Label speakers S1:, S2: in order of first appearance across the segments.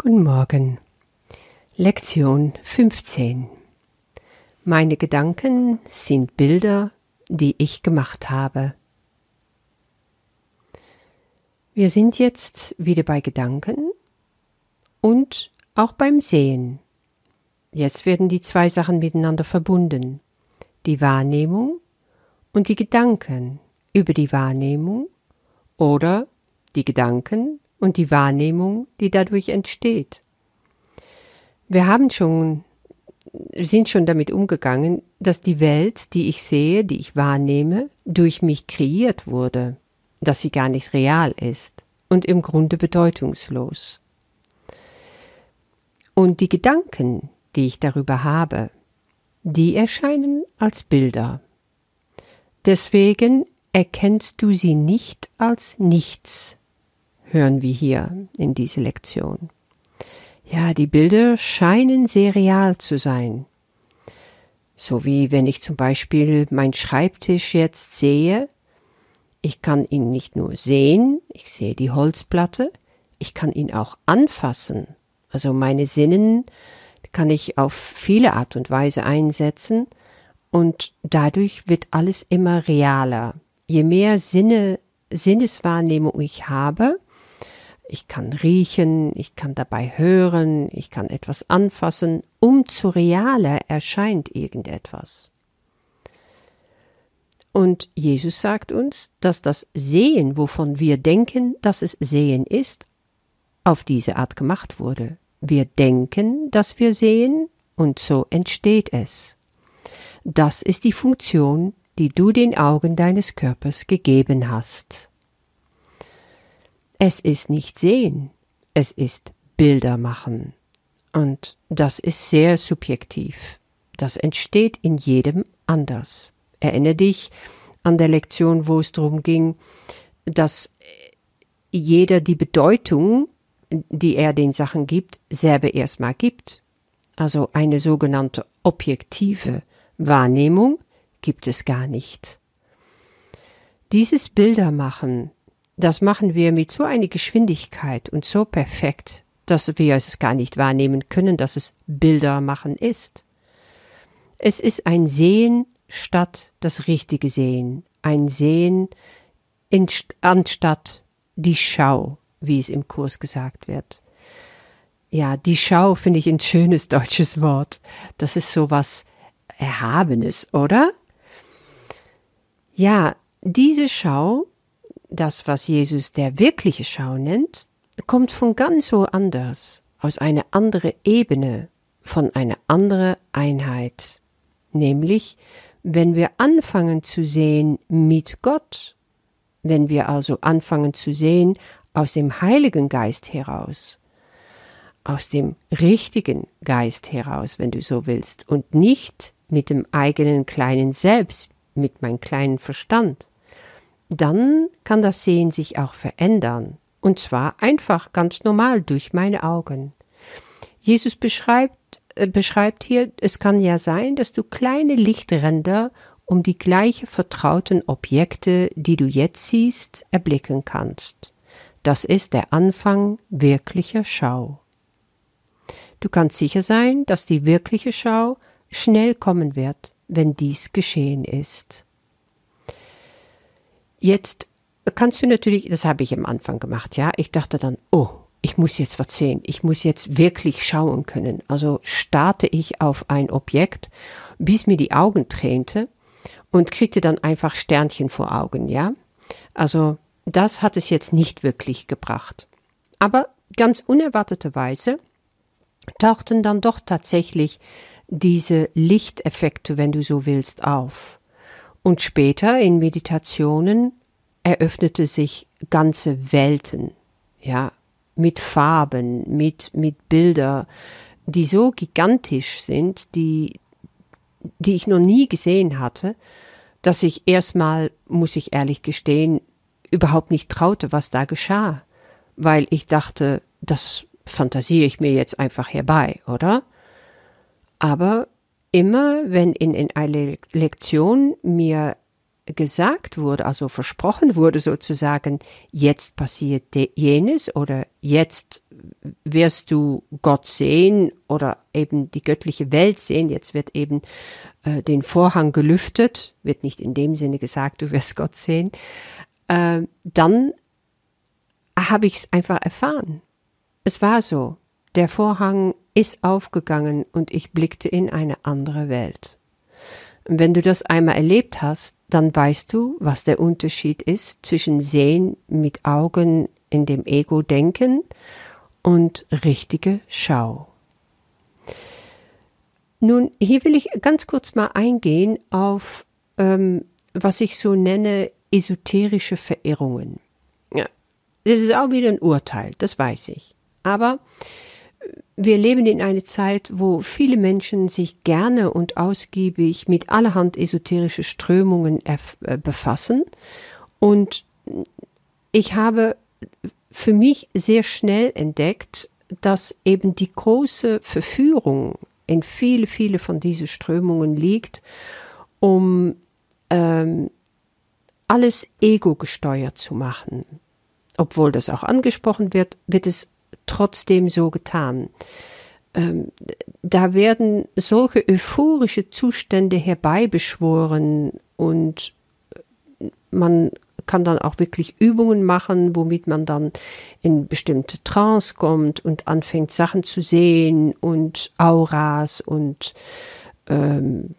S1: Guten Morgen. Lektion 15. Meine Gedanken sind Bilder, die ich gemacht habe. Wir sind jetzt wieder bei Gedanken und auch beim Sehen. Jetzt werden die zwei Sachen miteinander verbunden. Die Wahrnehmung und die Gedanken über die Wahrnehmung oder die Gedanken und die Wahrnehmung, die dadurch entsteht. Wir haben schon, sind schon damit umgegangen, dass die Welt, die ich sehe, die ich wahrnehme, durch mich kreiert wurde, dass sie gar nicht real ist und im Grunde bedeutungslos. Und die Gedanken, die ich darüber habe, die erscheinen als Bilder. Deswegen erkennst du sie nicht als nichts, hören wir hier in diese Lektion. Ja, die Bilder scheinen sehr real zu sein. So wie wenn ich zum Beispiel mein Schreibtisch jetzt sehe, ich kann ihn nicht nur sehen, ich sehe die Holzplatte, ich kann ihn auch anfassen. Also meine Sinnen kann ich auf viele Art und Weise einsetzen und dadurch wird alles immer realer. Je mehr Sinne, Sinneswahrnehmung ich habe, ich kann riechen, ich kann dabei hören, ich kann etwas anfassen, umso realer erscheint irgendetwas. Und Jesus sagt uns, dass das Sehen, wovon wir denken, dass es Sehen ist, auf diese Art gemacht wurde. Wir denken, dass wir sehen, und so entsteht es. Das ist die Funktion, die du den Augen deines Körpers gegeben hast. Es ist nicht sehen, es ist Bilder machen. Und das ist sehr subjektiv. Das entsteht in jedem anders. Erinnere dich an der Lektion, wo es darum ging, dass jeder die Bedeutung, die er den Sachen gibt, selber erstmal gibt. Also eine sogenannte objektive Wahrnehmung gibt es gar nicht. Dieses Bildermachen das machen wir mit so einer Geschwindigkeit und so perfekt, dass wir es gar nicht wahrnehmen können, dass es Bilder machen ist. Es ist ein Sehen statt das richtige Sehen, ein Sehen in, anstatt die Schau, wie es im Kurs gesagt wird. Ja, die Schau finde ich ein schönes deutsches Wort. Das ist so was Erhabenes, oder? Ja, diese Schau das, was Jesus der wirkliche Schau nennt, kommt von ganz so anders, aus einer anderen Ebene, von einer anderen Einheit. Nämlich, wenn wir anfangen zu sehen mit Gott, wenn wir also anfangen zu sehen aus dem Heiligen Geist heraus, aus dem richtigen Geist heraus, wenn du so willst, und nicht mit dem eigenen kleinen Selbst, mit meinem kleinen Verstand dann kann das Sehen sich auch verändern, und zwar einfach ganz normal durch meine Augen. Jesus beschreibt, äh, beschreibt hier, es kann ja sein, dass du kleine Lichtränder um die gleiche vertrauten Objekte, die du jetzt siehst, erblicken kannst. Das ist der Anfang wirklicher Schau. Du kannst sicher sein, dass die wirkliche Schau schnell kommen wird, wenn dies geschehen ist. Jetzt kannst du natürlich, das habe ich am Anfang gemacht, ja. Ich dachte dann, oh, ich muss jetzt was sehen. Ich muss jetzt wirklich schauen können. Also starte ich auf ein Objekt, bis mir die Augen tränte und kriegte dann einfach Sternchen vor Augen, ja. Also das hat es jetzt nicht wirklich gebracht. Aber ganz unerwarteterweise tauchten dann doch tatsächlich diese Lichteffekte, wenn du so willst, auf. Und später in Meditationen eröffnete sich ganze Welten, ja, mit Farben, mit, mit Bilder, die so gigantisch sind, die, die ich noch nie gesehen hatte, dass ich erstmal, muss ich ehrlich gestehen, überhaupt nicht traute, was da geschah, weil ich dachte, das fantasiere ich mir jetzt einfach herbei, oder? Aber immer wenn in, in einer Lektion mir gesagt wurde, also versprochen wurde sozusagen, jetzt passiert jenes oder jetzt wirst du Gott sehen oder eben die göttliche Welt sehen, jetzt wird eben äh, den Vorhang gelüftet, wird nicht in dem Sinne gesagt, du wirst Gott sehen, äh, dann habe ich es einfach erfahren. Es war so. Der Vorhang ist aufgegangen und ich blickte in eine andere Welt. Wenn du das einmal erlebt hast, dann weißt du, was der Unterschied ist zwischen Sehen mit Augen in dem Ego-Denken und richtige Schau. Nun, hier will ich ganz kurz mal eingehen auf, ähm, was ich so nenne, esoterische Verirrungen. Ja, das ist auch wieder ein Urteil, das weiß ich. Aber wir leben in einer Zeit, wo viele Menschen sich gerne und ausgiebig mit allerhand esoterische Strömungen äh, befassen. Und ich habe für mich sehr schnell entdeckt, dass eben die große Verführung in viele, viele von diesen Strömungen liegt, um ähm, alles ego gesteuert zu machen. Obwohl das auch angesprochen wird, wird es trotzdem so getan. Ähm, da werden solche euphorische Zustände herbeibeschworen und man kann dann auch wirklich Übungen machen, womit man dann in bestimmte Trance kommt und anfängt Sachen zu sehen und Auras und ähm,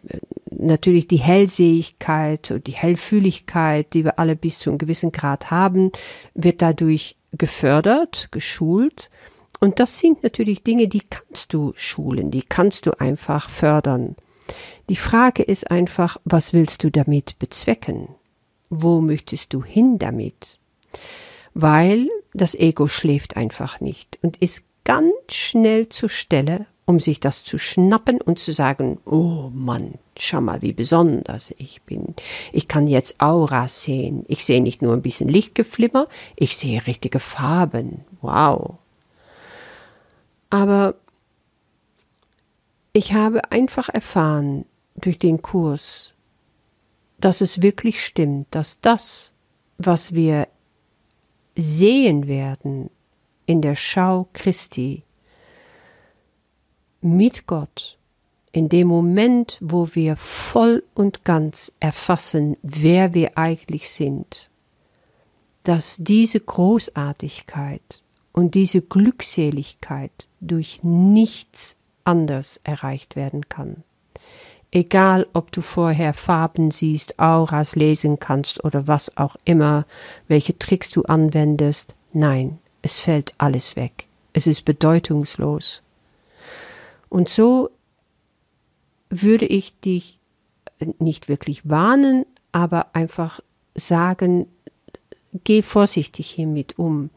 S1: natürlich die Hellsehigkeit und die Hellfühligkeit, die wir alle bis zu einem gewissen Grad haben, wird dadurch gefördert, geschult. Und das sind natürlich Dinge, die kannst du schulen, die kannst du einfach fördern. Die Frage ist einfach, was willst du damit bezwecken? Wo möchtest du hin damit? Weil das Ego schläft einfach nicht und ist ganz schnell zur Stelle, um sich das zu schnappen und zu sagen, oh Mann, schau mal, wie besonders ich bin. Ich kann jetzt Aura sehen. Ich sehe nicht nur ein bisschen Lichtgeflimmer, ich sehe richtige Farben. Wow. Aber ich habe einfach erfahren durch den Kurs, dass es wirklich stimmt, dass das, was wir sehen werden in der Schau Christi, mit Gott, in dem Moment, wo wir voll und ganz erfassen, wer wir eigentlich sind, dass diese Großartigkeit und diese Glückseligkeit durch nichts anders erreicht werden kann. Egal, ob du vorher Farben siehst, Auras lesen kannst oder was auch immer, welche Tricks du anwendest, nein, es fällt alles weg. Es ist bedeutungslos. Und so würde ich dich nicht wirklich warnen, aber einfach sagen, geh vorsichtig hiermit um.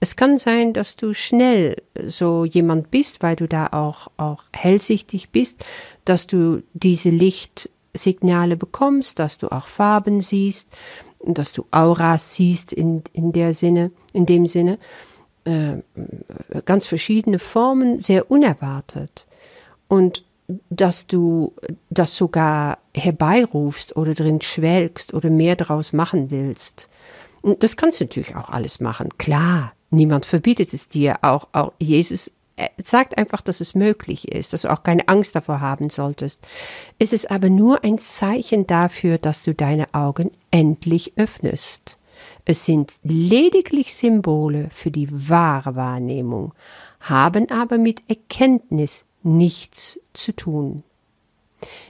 S1: Es kann sein, dass du schnell so jemand bist, weil du da auch, auch hellsichtig bist, dass du diese Lichtsignale bekommst, dass du auch Farben siehst, dass du Auras siehst in, in der Sinne, in dem Sinne, äh, ganz verschiedene Formen, sehr unerwartet und dass du das sogar herbeirufst oder drin schwelgst oder mehr daraus machen willst. Das kannst du natürlich auch alles machen. Klar, niemand verbietet es dir. Auch, auch Jesus sagt einfach, dass es möglich ist, dass du auch keine Angst davor haben solltest. Es ist aber nur ein Zeichen dafür, dass du deine Augen endlich öffnest. Es sind lediglich Symbole für die wahre Wahrnehmung, haben aber mit Erkenntnis nichts zu tun.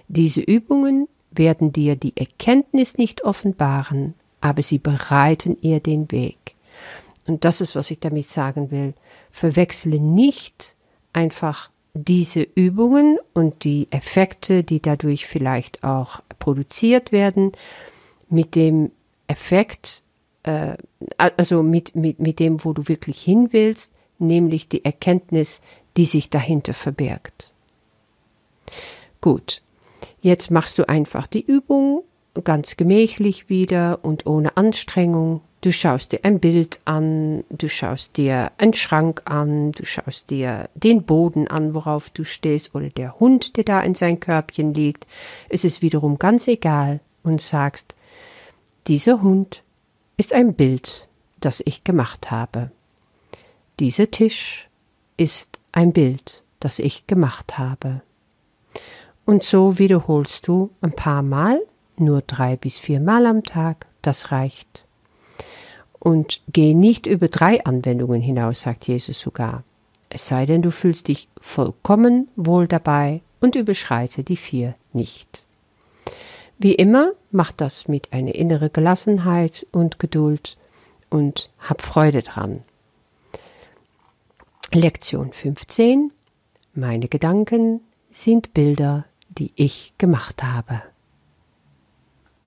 S1: Diese Übungen werden dir die Erkenntnis nicht offenbaren, aber sie bereiten ihr den Weg. Und das ist, was ich damit sagen will. Verwechsle nicht einfach diese Übungen und die Effekte, die dadurch vielleicht auch produziert werden, mit dem Effekt, äh, also mit, mit, mit dem, wo du wirklich hin willst, nämlich die Erkenntnis, die sich dahinter verbirgt. Gut, jetzt machst du einfach die Übung ganz gemächlich wieder und ohne Anstrengung. Du schaust dir ein Bild an, du schaust dir einen Schrank an, du schaust dir den Boden an, worauf du stehst, oder der Hund, der da in sein Körbchen liegt. Es ist wiederum ganz egal und sagst, Dieser Hund ist ein Bild, das ich gemacht habe. Dieser Tisch ist ein Bild, das ich gemacht habe. Und so wiederholst du ein paar Mal, nur drei bis vier Mal am Tag, das reicht. Und geh nicht über drei Anwendungen hinaus, sagt Jesus sogar. Es sei denn, du fühlst dich vollkommen wohl dabei und überschreite die vier nicht. Wie immer, mach das mit einer inneren Gelassenheit und Geduld und hab Freude dran. Lektion 15 Meine Gedanken sind Bilder, die ich gemacht habe.